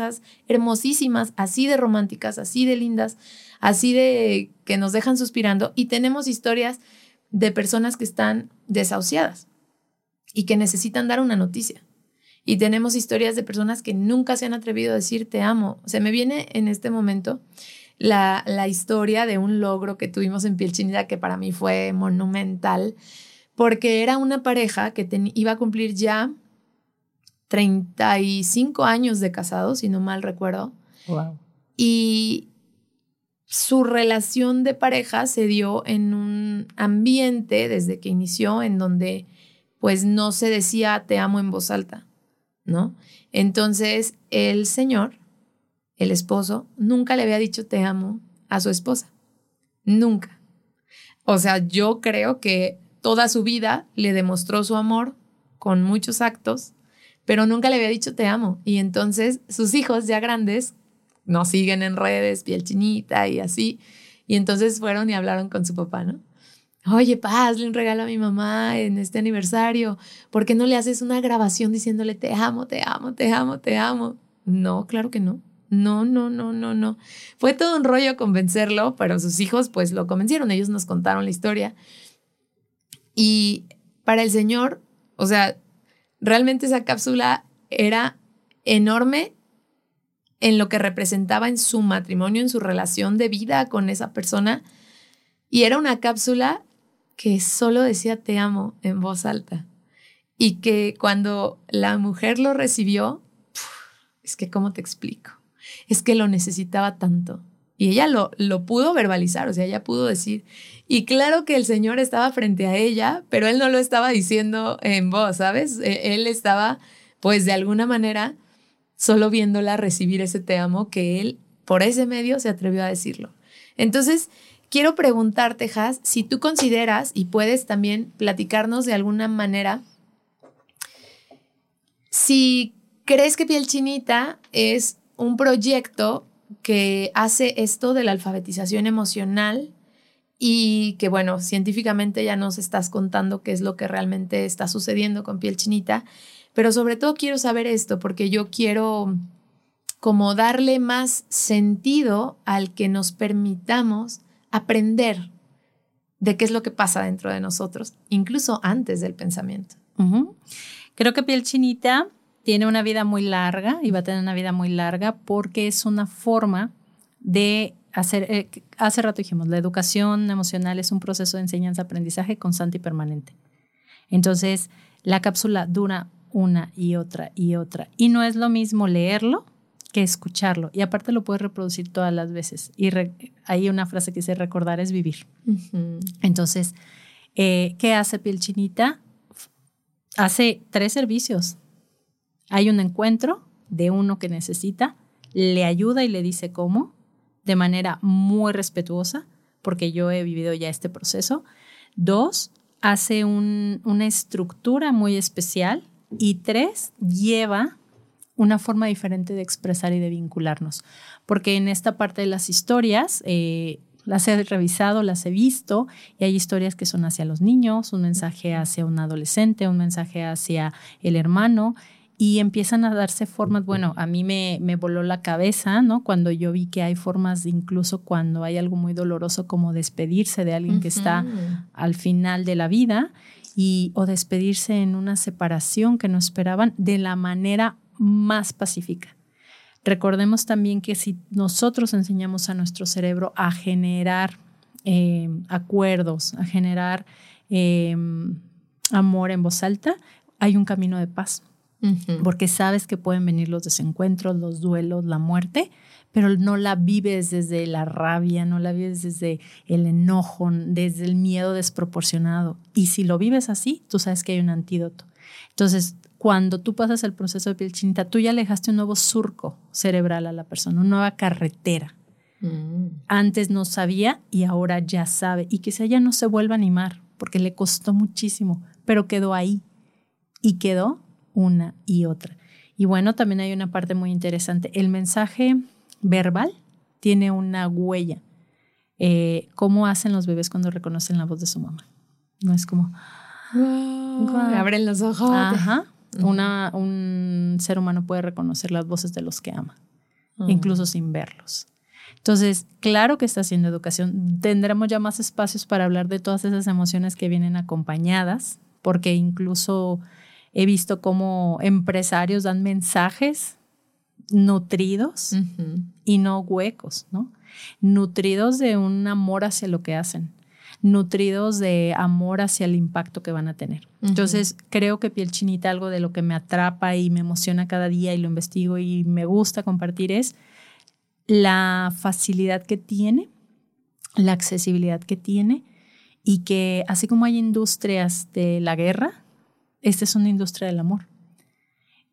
hermosísimas, así de románticas, así de lindas, así de que nos dejan suspirando. Y tenemos historias de personas que están desahuciadas y que necesitan dar una noticia. Y tenemos historias de personas que nunca se han atrevido a decir te amo. Se me viene en este momento la, la historia de un logro que tuvimos en Piel Chinita que para mí fue monumental, porque era una pareja que iba a cumplir ya 35 años de casado, si no mal recuerdo. Y su relación de pareja se dio en un ambiente desde que inició en donde pues no se decía te amo en voz alta, ¿no? Entonces el señor, el esposo, nunca le había dicho te amo a su esposa, nunca. O sea, yo creo que toda su vida le demostró su amor con muchos actos, pero nunca le había dicho te amo. Y entonces sus hijos ya grandes nos siguen en redes, piel chinita y así. Y entonces fueron y hablaron con su papá, ¿no? Oye, pa, hazle un regalo a mi mamá en este aniversario. ¿Por qué no le haces una grabación diciéndole te amo, te amo, te amo, te amo? No, claro que no. No, no, no, no, no. Fue todo un rollo convencerlo, pero sus hijos pues lo convencieron. Ellos nos contaron la historia. Y para el señor, o sea, realmente esa cápsula era enorme en lo que representaba en su matrimonio, en su relación de vida con esa persona. Y era una cápsula que solo decía te amo en voz alta. Y que cuando la mujer lo recibió, es que, ¿cómo te explico? Es que lo necesitaba tanto. Y ella lo, lo pudo verbalizar, o sea, ella pudo decir. Y claro que el Señor estaba frente a ella, pero él no lo estaba diciendo en voz, ¿sabes? E, él estaba, pues, de alguna manera solo viéndola recibir ese te amo que él por ese medio se atrevió a decirlo. Entonces, quiero preguntarte, Has, si tú consideras y puedes también platicarnos de alguna manera, si crees que Piel Chinita es un proyecto que hace esto de la alfabetización emocional y que, bueno, científicamente ya nos estás contando qué es lo que realmente está sucediendo con Piel Chinita, pero sobre todo quiero saber esto porque yo quiero como darle más sentido al que nos permitamos aprender de qué es lo que pasa dentro de nosotros, incluso antes del pensamiento. Creo que piel chinita tiene una vida muy larga y va a tener una vida muy larga porque es una forma de hacer, eh, hace rato dijimos, la educación emocional es un proceso de enseñanza-aprendizaje constante y permanente. Entonces, la cápsula dura una y otra y otra. Y no es lo mismo leerlo que escucharlo. Y aparte lo puedes reproducir todas las veces. Y hay una frase que dice recordar es vivir. Entonces, eh, ¿qué hace Piel Chinita? Hace tres servicios. Hay un encuentro de uno que necesita, le ayuda y le dice cómo, de manera muy respetuosa, porque yo he vivido ya este proceso. Dos, hace una estructura muy especial y tres, lleva una forma diferente de expresar y de vincularnos. Porque en esta parte de las historias, eh, las he revisado, las he visto, y hay historias que son hacia los niños, un mensaje hacia un adolescente, un mensaje hacia el hermano, y empiezan a darse formas, bueno, a mí me, me voló la cabeza, ¿no? Cuando yo vi que hay formas, incluso cuando hay algo muy doloroso como despedirse de alguien que está al final de la vida y, o despedirse en una separación que no esperaban de la manera más pacífica. Recordemos también que si nosotros enseñamos a nuestro cerebro a generar eh, acuerdos, a generar eh, amor en voz alta, hay un camino de paz. Porque sabes que pueden venir los desencuentros, los duelos, la muerte, pero no la vives desde la rabia, no la vives desde el enojo, desde el miedo desproporcionado. Y si lo vives así, tú sabes que hay un antídoto. Entonces, cuando tú pasas el proceso de piel chinita, tú ya le dejaste un nuevo surco cerebral a la persona, una nueva carretera. Mm. Antes no sabía y ahora ya sabe. Y quizá ya no se vuelva a animar porque le costó muchísimo, pero quedó ahí. Y quedó una y otra. Y bueno, también hay una parte muy interesante. El mensaje verbal tiene una huella. Eh, ¿Cómo hacen los bebés cuando reconocen la voz de su mamá? No es como... Abren los ojos. Ajá. Una, un ser humano puede reconocer las voces de los que ama, ah. incluso sin verlos. Entonces, claro que está haciendo educación. Tendremos ya más espacios para hablar de todas esas emociones que vienen acompañadas, porque incluso he visto cómo empresarios dan mensajes nutridos y no huecos, ¿no? Nutridos de un amor hacia lo que hacen. nutridos de amor hacia el impacto que van a tener. Entonces, creo que piel chinita, algo de lo que me atrapa y me emociona cada día y lo investigo y me gusta compartir es la facilidad que tiene, la accesibilidad que tiene y que así como hay industrias de la guerra, esta es una industria del amor.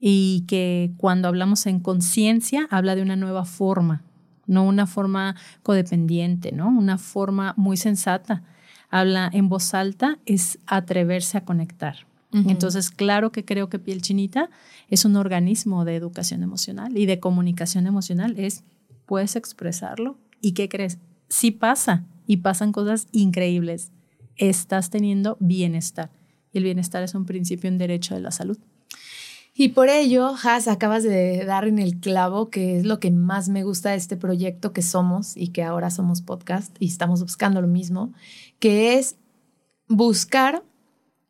Y que cuando hablamos en conciencia, habla de una nueva forma, no una forma codependiente, ¿no? Una forma muy sensata habla en voz alta es atreverse a conectar. Entonces, claro que creo que Piel Chinita es un organismo de educación emocional y de comunicación emocional. Es, puedes expresarlo. ¿Y qué crees? Sí pasa y pasan cosas increíbles. Estás teniendo bienestar. Y el bienestar es un principio, un derecho de la salud. Y por ello, Has, acabas de dar en el clavo, que es lo que más me gusta de este proyecto que somos y que ahora somos podcast y estamos buscando lo mismo, que es buscar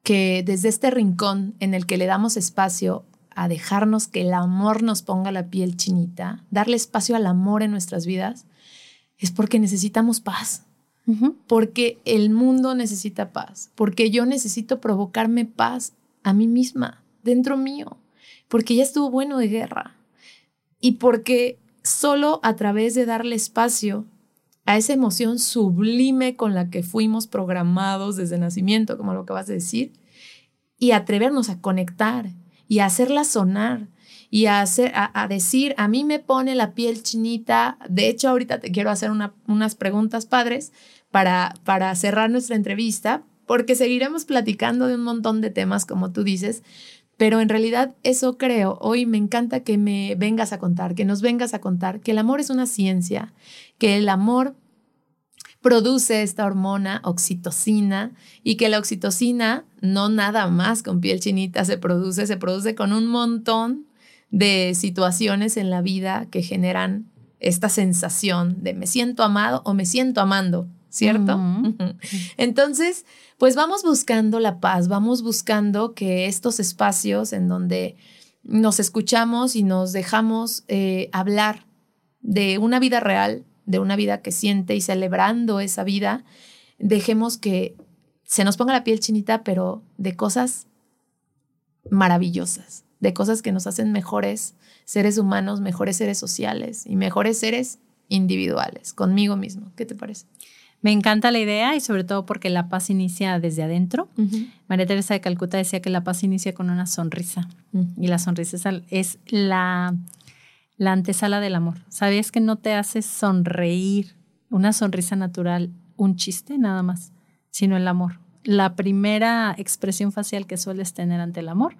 que desde este rincón en el que le damos espacio a dejarnos que el amor nos ponga la piel chinita, darle espacio al amor en nuestras vidas, es porque necesitamos paz, porque el mundo necesita paz, porque yo necesito provocarme paz a mí misma, dentro mío porque ya estuvo bueno de guerra y porque solo a través de darle espacio a esa emoción sublime con la que fuimos programados desde nacimiento, como lo que vas a decir, y atrevernos a conectar y a hacerla sonar y a, decir, a mí me pone la piel chinita, de hecho ahorita te quiero hacer unas preguntas padres para, para cerrar nuestra entrevista, porque seguiremos platicando de un montón de temas, como tú dices, pero en realidad eso creo. Hoy me encanta que me vengas a contar, que nos vengas a contar que el amor es una ciencia, que el amor produce esta hormona oxitocina y que la oxitocina no nada más con piel chinita se produce, se produce con un montón de situaciones en la vida que generan esta sensación de me siento amado o me siento amando, ¿cierto? Entonces, pues vamos buscando la paz, vamos buscando que estos espacios en donde nos escuchamos y nos dejamos eh, hablar de una vida real, de una vida que siente y celebrando esa vida, dejemos que se nos ponga la piel chinita, pero de cosas maravillosas, de cosas que nos hacen mejores seres humanos, mejores seres sociales y mejores seres individuales, conmigo mismo. ¿Qué te parece? Me encanta la idea y sobre todo porque la paz inicia desde adentro. María Teresa de Calcuta decía que la paz inicia con una sonrisa y la sonrisa es la, la antesala del amor. ¿Sabías que no te hace sonreír una sonrisa natural, un chiste nada más, sino el amor? La primera expresión facial que sueles tener ante el amor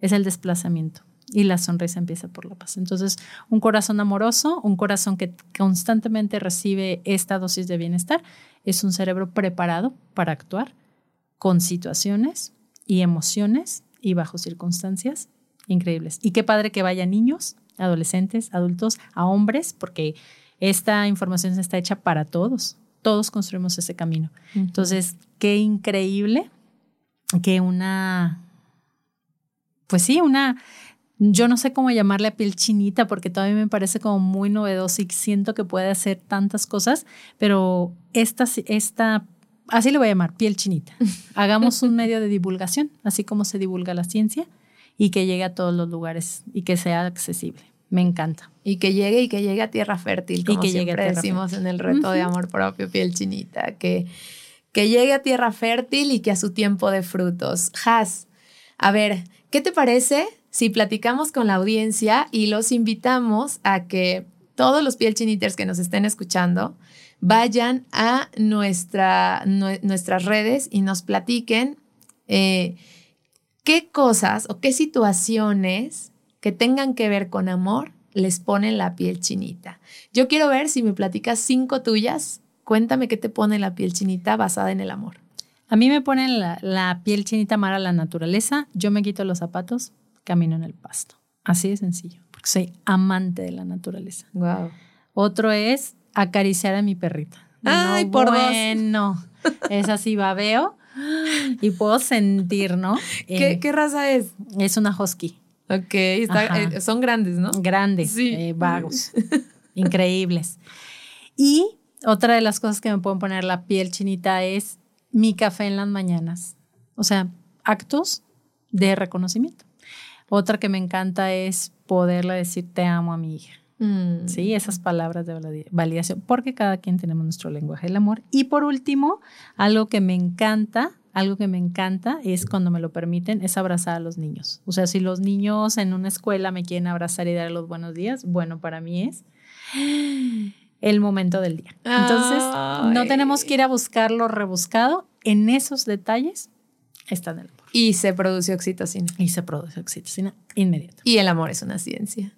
es el desplazamiento y la sonrisa empieza por la paz. Entonces, un corazón amoroso, un corazón que constantemente recibe esta dosis de bienestar, es un cerebro preparado para actuar con situaciones y emociones y bajo circunstancias increíbles. Y qué padre que vayan niños, adolescentes, adultos, a hombres, porque esta información está hecha para todos. Todos construimos ese camino. Entonces, qué increíble que una, pues sí, una yo no sé cómo llamarle a piel chinita porque todavía me parece como muy novedoso y siento que puede hacer tantas cosas, pero esta, esta así le voy a llamar, piel chinita. [laughs] Hagamos un medio de divulgación, así como se divulga la ciencia y que llegue a todos los lugares y que sea accesible. Me encanta. Y que llegue y que llegue a tierra fértil, como y que siempre decimos en el reto de amor propio, piel chinita, que, que llegue a tierra fértil y que a su tiempo de frutos. Has, a ver, ¿qué te parece si platicamos con la audiencia y los invitamos a que todos los piel chiniters que nos estén escuchando vayan a nuestra, nuestras redes y nos platiquen eh, qué cosas o qué situaciones que tengan que ver con amor les ponen la piel chinita. Yo quiero ver si me platicas cinco tuyas. Cuéntame qué te pone la piel chinita basada en el amor. A mí me ponen la, piel chinita amar a la naturaleza. Yo me quito los zapatos, camino en el pasto. Así de sencillo, porque soy amante de la naturaleza. Wow. Otro es acariciar a mi perrita. Ay, por bueno, es así babeo y puedo sentir, ¿no? ¿Qué, ¿Qué, raza es? Es una husky. Ok, eh, son grandes, ¿no? Grandes, sí. Eh, vagos, [laughs] increíbles. Y otra de las cosas que me pueden poner la piel chinita es mi café en las mañanas. O sea, actos de reconocimiento. Otra que me encanta es poderle decir te amo a mi hija. Mm. Sí, esas palabras de validación, porque cada quien tenemos nuestro lenguaje del amor. Y por último, algo que me encanta, algo que me encanta es cuando me lo permiten, es abrazar a los niños. O sea, si los niños en una escuela me quieren abrazar y dar los buenos días, bueno, para mí es el momento del día. Entonces, no tenemos que ir a buscarlo rebuscado. En esos detalles está en el. Y se produce oxitocina. Y se produce oxitocina inmediato. Y el amor es una ciencia.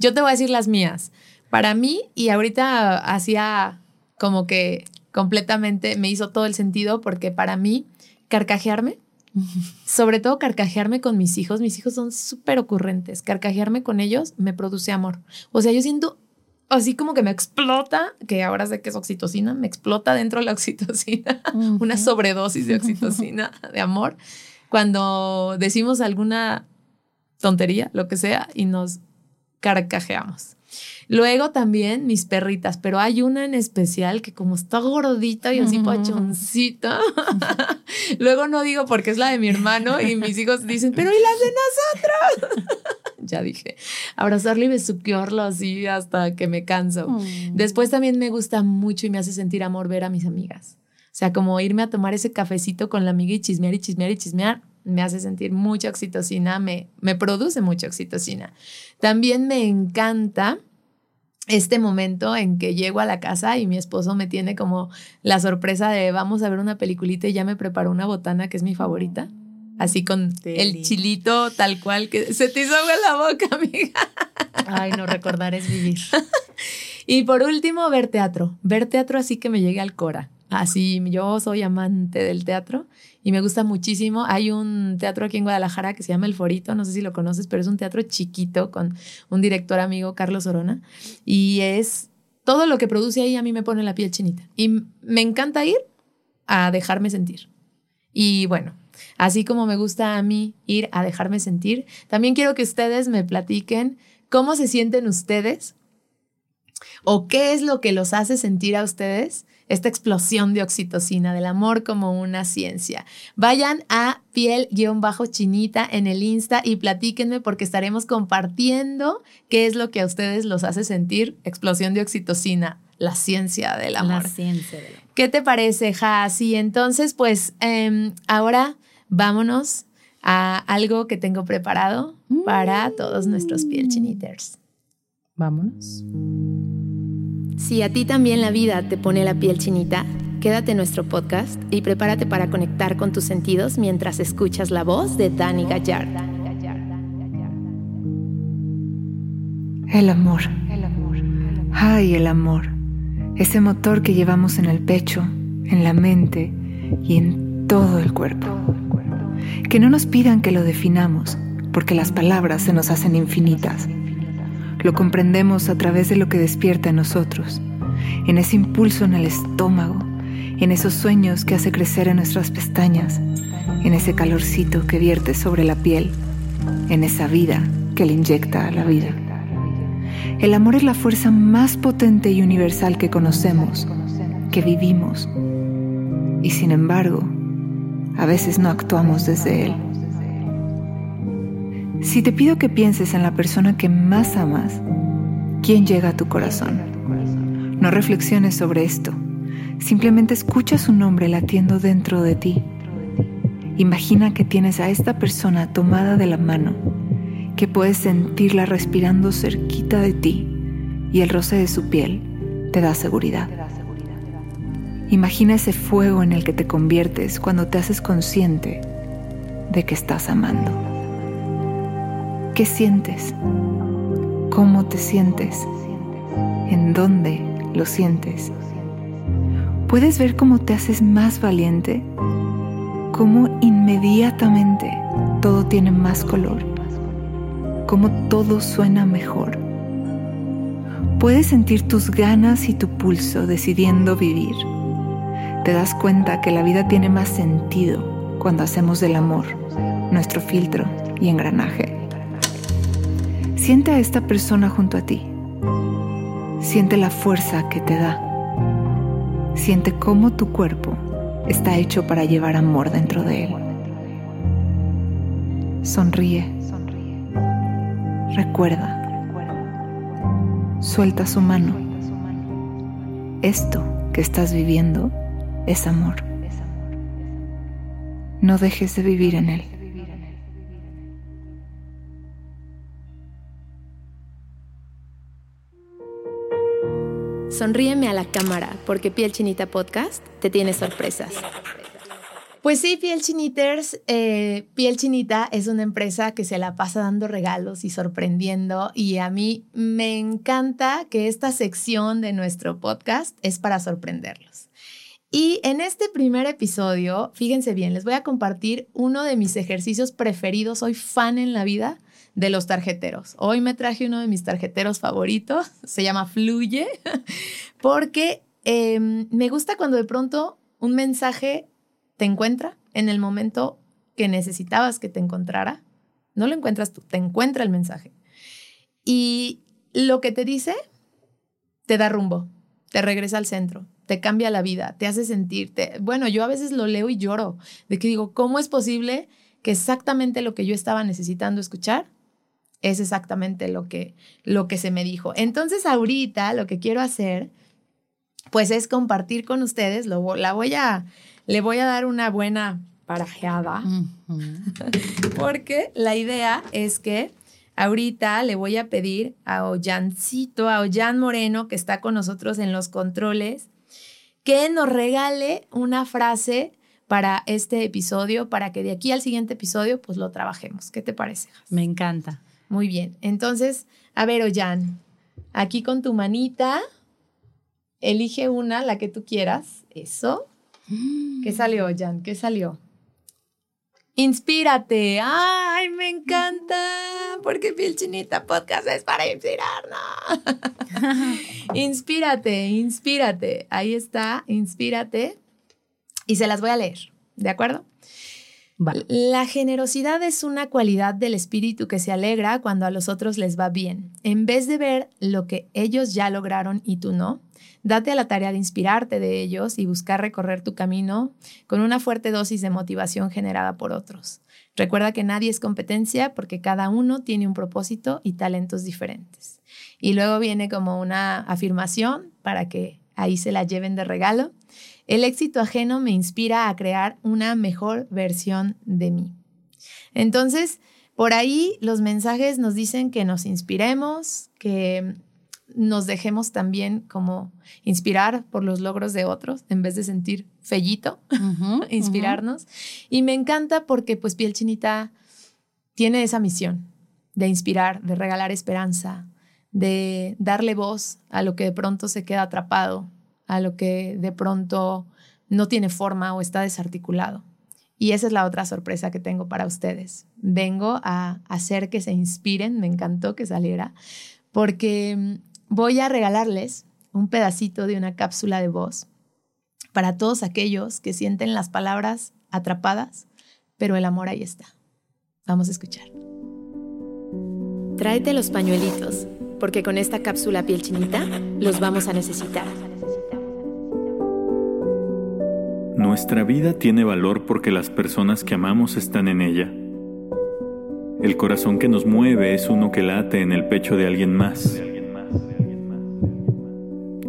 Yo te voy a decir las mías. Para mí, y ahorita hacía como que completamente me hizo todo el sentido porque para mí, carcajearme, [laughs] sobre todo carcajearme con mis hijos, mis hijos son súper ocurrentes, carcajearme con ellos me produce amor. O sea, yo siento así como que me explota, que ahora sé que es oxitocina, me explota dentro la oxitocina, [laughs] una sobredosis de [laughs] oxitocina, de amor cuando decimos alguna tontería, lo que sea, y nos carcajeamos. Luego también mis perritas, pero hay una en especial que como está gordita y así pachoncita, [laughs] luego no digo porque es la de mi hermano y mis hijos dicen, pero ¿y las de nosotros? [laughs] ya dije, abrazarlo y besuquearlo así hasta que me canso. Mm. Después también me gusta mucho y me hace sentir amor ver a mis amigas. O sea, como irme a tomar ese cafecito con la amiga y chismear y chismear y chismear, me hace sentir mucha oxitocina, me, me produce mucha oxitocina. También me encanta este momento en que llego a la casa y mi esposo me tiene como la sorpresa de vamos a ver una peliculita y ya me preparó una botana que es mi favorita. Así con el chilito tal cual que se te hizo agua en la boca, amiga. Ay, no recordar es vivir. [laughs] y por último, ver teatro. Ver teatro así que me llegue al cora. Así, yo soy amante del teatro y me gusta muchísimo. Hay un teatro aquí en Guadalajara que se llama El Forito, no sé si lo conoces, pero es un teatro chiquito con un director amigo, Carlos Orona, y es todo lo que produce ahí a mí me pone la piel chinita. Y me encanta ir a dejarme sentir. Y bueno, así como me gusta a mí ir a dejarme sentir, también quiero que ustedes me platiquen cómo se sienten ustedes o qué es lo que los hace sentir a ustedes esta explosión de oxitocina, del amor como una ciencia. Vayan a piel-chinita en el Insta y platíquenme porque estaremos compartiendo qué es lo que a ustedes los hace sentir explosión de oxitocina, la ciencia del amor. La ciencia del amor. ¿Qué te parece, Hasi? Entonces, pues em, ahora vámonos a algo que tengo preparado para todos nuestros piel chiniters. Vámonos. Si a ti también la vida te pone la piel chinita, quédate en nuestro podcast y prepárate para conectar con tus sentidos mientras escuchas la voz de Dani Gallard. El amor. Ay, el amor. Ese motor que llevamos en el pecho, en la mente y en todo el cuerpo. Que no nos pidan que lo definamos, porque las palabras se nos hacen infinitas lo comprendemos a través de lo que despierta en nosotros, en ese impulso en el estómago, en esos sueños que hace crecer en nuestras pestañas, en ese calorcito que vierte sobre la piel, en esa vida que le inyecta a la vida. El amor es la fuerza más potente y universal que conocemos, que vivimos, y sin embargo, a veces no actuamos desde él. Si te pido que pienses en la persona que más amas, ¿quién llega a tu corazón? No reflexiones sobre esto, simplemente escucha su nombre latiendo dentro de ti. Imagina que tienes a esta persona tomada de la mano, que puedes sentirla respirando cerquita de ti y el roce de su piel te da seguridad. Imagina ese fuego en el que te conviertes cuando te haces consciente de que estás amando. ¿Qué sientes? ¿Cómo te sientes? ¿En dónde lo sientes? ¿Puedes ver cómo te haces más valiente? ¿Cómo inmediatamente todo tiene más color? ¿Cómo todo suena mejor? Puedes sentir tus ganas y tu pulso decidiendo vivir. Te das cuenta que la vida tiene más sentido cuando hacemos del amor nuestro filtro y engranaje. Siente a esta persona junto a ti. Siente la fuerza que te da. Siente cómo tu cuerpo está hecho para llevar amor dentro de él. Sonríe. Recuerda. Suelta su mano. Esto que estás viviendo es amor. No dejes de vivir en él. Sonríeme a la cámara porque Piel Chinita Podcast te tiene sorpresas. Pues sí, Piel Chiniters, eh, Piel Chinita es una empresa que se la pasa dando regalos y sorprendiendo y a mí me encanta que esta sección de nuestro podcast es para sorprenderlos. Y en este primer episodio, fíjense bien, les voy a compartir uno de mis ejercicios preferidos, soy fan en la vida de los tarjeteros. Hoy me traje uno de mis tarjeteros favoritos, se llama Fluye, [laughs] porque em, me gusta cuando de pronto un mensaje te encuentra en el momento que necesitabas que te encontrara. No lo encuentras tú, te encuentra el mensaje. Y lo que te dice te da rumbo, te regresa al centro, te cambia la vida, te hace sentirte. Bueno, yo a veces lo leo y lloro, de que digo, ¿cómo es posible que exactamente lo que yo estaba necesitando escuchar es exactamente lo que, lo que se me dijo? Entonces, ahorita lo que quiero hacer, pues es compartir con ustedes, lo, la voy a le voy a dar una buena parajeada, [laughs] porque la idea es que ahorita le voy a pedir a Ollancito, a Ollan Moreno, que está con nosotros en los controles, que nos regale una frase para este episodio, para que de aquí al siguiente episodio, pues lo trabajemos. ¿Qué te parece? Me encanta. Muy bien. Entonces, a ver, Ollan, aquí con tu manita, elige una, la que tú quieras. Eso. ¿Qué salió, Jan? ¿Qué salió? Inspírate. Ay, me encanta. Porque Piel Chinita Podcast es para inspirarnos. [laughs] inspírate, inspírate. Ahí está, inspírate. Y se las voy a leer, ¿de acuerdo? La generosidad es una cualidad del espíritu que se alegra cuando a los otros les va bien. En vez de ver lo que ellos ya lograron y tú no, Date a la tarea de inspirarte de ellos y buscar recorrer tu camino con una fuerte dosis de motivación generada por otros. Recuerda que nadie es competencia porque cada uno tiene un propósito y talentos diferentes. Y luego viene como una afirmación para que ahí se la lleven de regalo. El éxito ajeno me inspira a crear una mejor versión de mí. Entonces, por ahí los mensajes nos dicen que nos inspiremos, que nos dejemos también como inspirar por los logros de otros en vez de sentir fellito, [laughs] inspirarnos. Y me encanta porque pues Piel Chinita tiene esa misión de inspirar, de regalar esperanza, de darle voz a lo que de pronto se queda atrapado, a lo que de pronto no tiene forma o está desarticulado. Y esa es la otra sorpresa que tengo para ustedes. Vengo a hacer que se inspiren, me encantó que saliera, porque voy a regalarles un pedacito de una cápsula de voz para todos aquellos que sienten las palabras atrapadas, pero el amor ahí está. Vamos a escuchar. Tráete los pañuelitos, porque con esta cápsula piel chinita los vamos a necesitar. Nuestra vida tiene valor porque las personas que amamos están en ella. El corazón que nos mueve es uno que late en el pecho de alguien más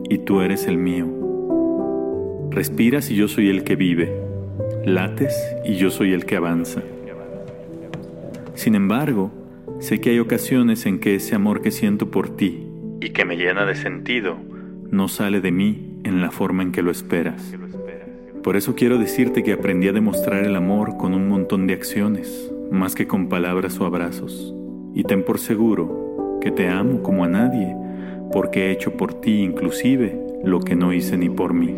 y tú eres el mío. Respiras y yo soy el que vive. Lates y yo soy el que avanza. Sin embargo, sé que hay ocasiones en que ese amor que siento por ti y que me llena de sentido no sale de mí en la forma en que lo esperas. Por eso quiero decirte que aprendí a demostrar el amor con un montón de acciones, más que con palabras o abrazos. Y ten por seguro que te amo como a nadie porque he hecho por ti inclusive lo que no hice ni por mí.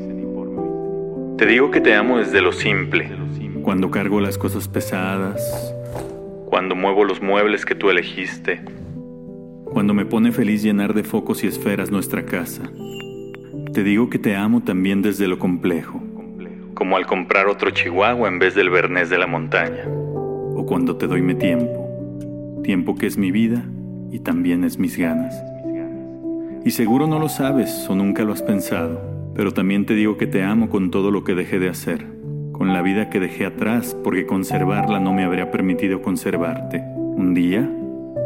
Te digo que te amo desde lo simple, cuando cargo las cosas pesadas, cuando muevo los muebles que tú elegiste, cuando me pone feliz llenar de focos y esferas nuestra casa. Te digo que te amo también desde lo complejo, como al comprar otro chihuahua en vez del bernés de la montaña, o cuando te doy mi tiempo, tiempo que es mi vida y también es mis ganas. Y seguro no lo sabes o nunca lo has pensado, pero también te digo que te amo con todo lo que dejé de hacer, con la vida que dejé atrás porque conservarla no me habría permitido conservarte. Un día,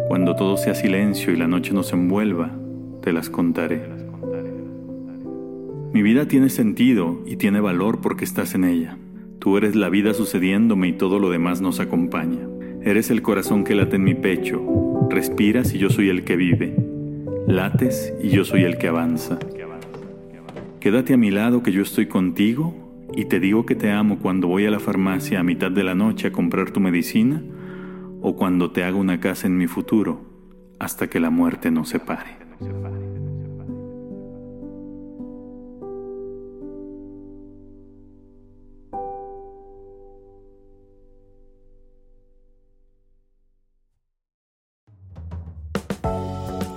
cuando todo sea silencio y la noche nos envuelva, te las contaré. Mi vida tiene sentido y tiene valor porque estás en ella. Tú eres la vida sucediéndome y todo lo demás nos acompaña. Eres el corazón que late en mi pecho. Respiras y yo soy el que vive. Lates y yo soy el que avanza. Quédate a mi lado que yo estoy contigo y te digo que te amo cuando voy a la farmacia a mitad de la noche a comprar tu medicina o cuando te hago una casa en mi futuro hasta que la muerte nos separe.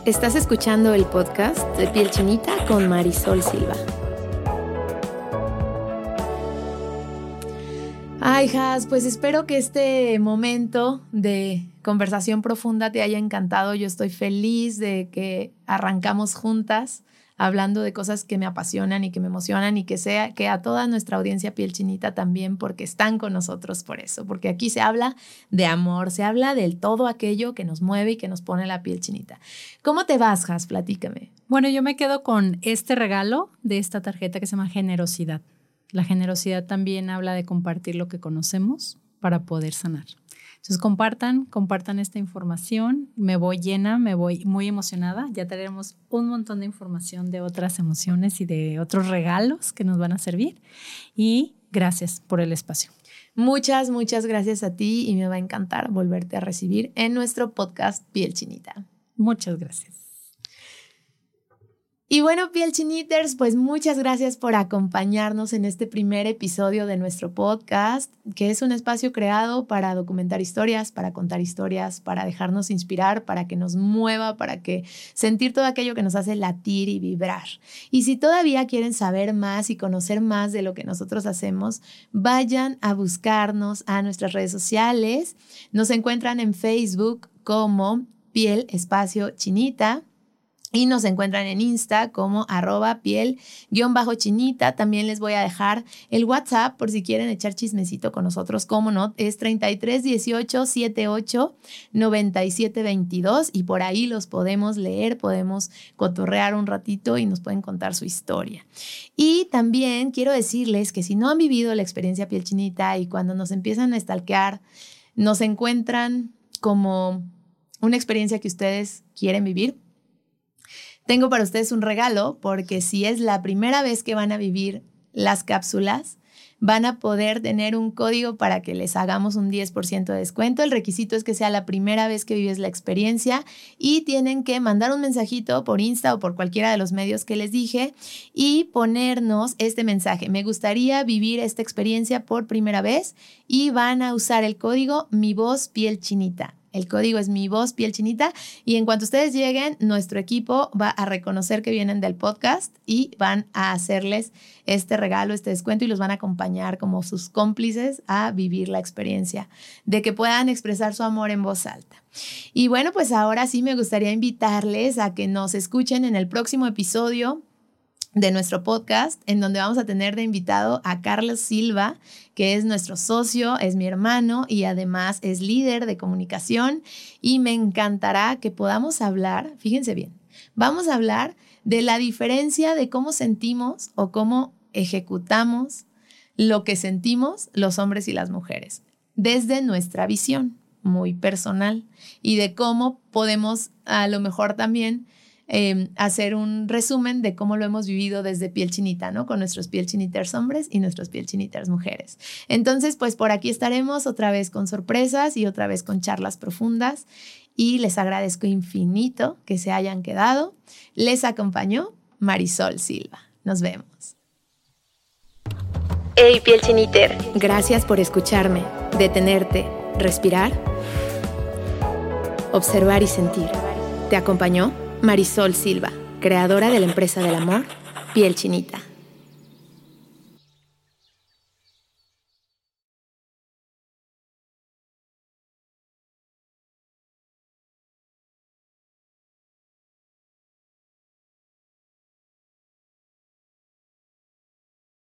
Estás escuchando el podcast de Piel Chinita con Marisol Silva. Ay, Has, pues espero que este momento de conversación profunda te haya encantado. Yo estoy feliz de que arrancamos juntas hablando de cosas que me apasionan y que me emocionan y que sea que a toda nuestra audiencia piel chinita también porque están con nosotros por eso, porque aquí se habla de amor, se habla del todo aquello que nos mueve y que nos pone la piel chinita. ¿Cómo te vas, Has? Platícame. Bueno, yo me quedo con este regalo de esta tarjeta que se llama generosidad. La generosidad también habla de compartir lo que conocemos para poder sanar. Entonces compartan, compartan esta información. Me voy llena, me voy muy emocionada. Ya tenemos un montón de información de otras emociones y de otros regalos que nos van a servir. Y gracias por el espacio. Muchas, muchas gracias a ti y me va a encantar volverte a recibir en nuestro podcast Piel Chinita. Muchas gracias. Y bueno, Piel Chiniters, pues muchas gracias por acompañarnos en este primer episodio de nuestro podcast, que es un espacio creado para documentar historias, para contar historias, para dejarnos inspirar, para que nos mueva, para que sentir todo aquello que nos hace latir y vibrar. Y si todavía quieren saber más y conocer más de lo que nosotros hacemos, vayan a buscarnos a nuestras redes sociales. Nos encuentran en Facebook como Piel Espacio Chinita y nos encuentran en Insta como arroba piel guion bajo chinita. También les voy a dejar el WhatsApp por si quieren echar chismecito con nosotros. Como no, es 33 18 78 97 22 y por ahí los podemos leer, podemos cotorrear un ratito y nos pueden contar su historia. Y también quiero decirles que si no han vivido la experiencia piel chinita y cuando nos empiezan a stalkear, nos encuentran como una experiencia que ustedes quieren vivir tengo para ustedes un regalo porque si es la primera vez que van a vivir las cápsulas, van a poder tener un código para que les hagamos un 10% de descuento. El requisito es que sea la primera vez que vives la experiencia y tienen que mandar un mensajito por Insta o por cualquiera de los medios que les dije y ponernos este mensaje. Me gustaría vivir esta experiencia por primera vez y van a usar el código Mi Voz Piel Chinita. El código es mi voz, piel chinita. Y en cuanto ustedes lleguen, nuestro equipo va a reconocer que vienen del podcast y van a hacerles este regalo, este descuento y los van a acompañar como sus cómplices a vivir la experiencia de que puedan expresar su amor en voz alta. Y bueno, pues ahora sí me gustaría invitarles a que nos escuchen en el próximo episodio de nuestro podcast, en donde vamos a tener de invitado a Carlos Silva, que es nuestro socio, es mi hermano y además es líder de comunicación. Y me encantará que podamos hablar, fíjense bien, vamos a hablar de la diferencia de cómo sentimos o cómo ejecutamos lo que sentimos los hombres y las mujeres, desde nuestra visión muy personal y de cómo podemos a lo mejor también Em, hacer un resumen de cómo lo hemos vivido desde piel chinita, ¿no? Con nuestros piel chiniters hombres y nuestros piel chiniters mujeres. Entonces, pues por aquí estaremos otra vez con sorpresas y otra vez con charlas profundas y les agradezco infinito que se hayan quedado. Les acompañó Marisol Silva. Nos vemos. Hey, piel chiniter, gracias por escucharme, detenerte, respirar, observar y sentir. ¿Te acompañó? Marisol Silva, creadora de la empresa del amor, Piel Chinita.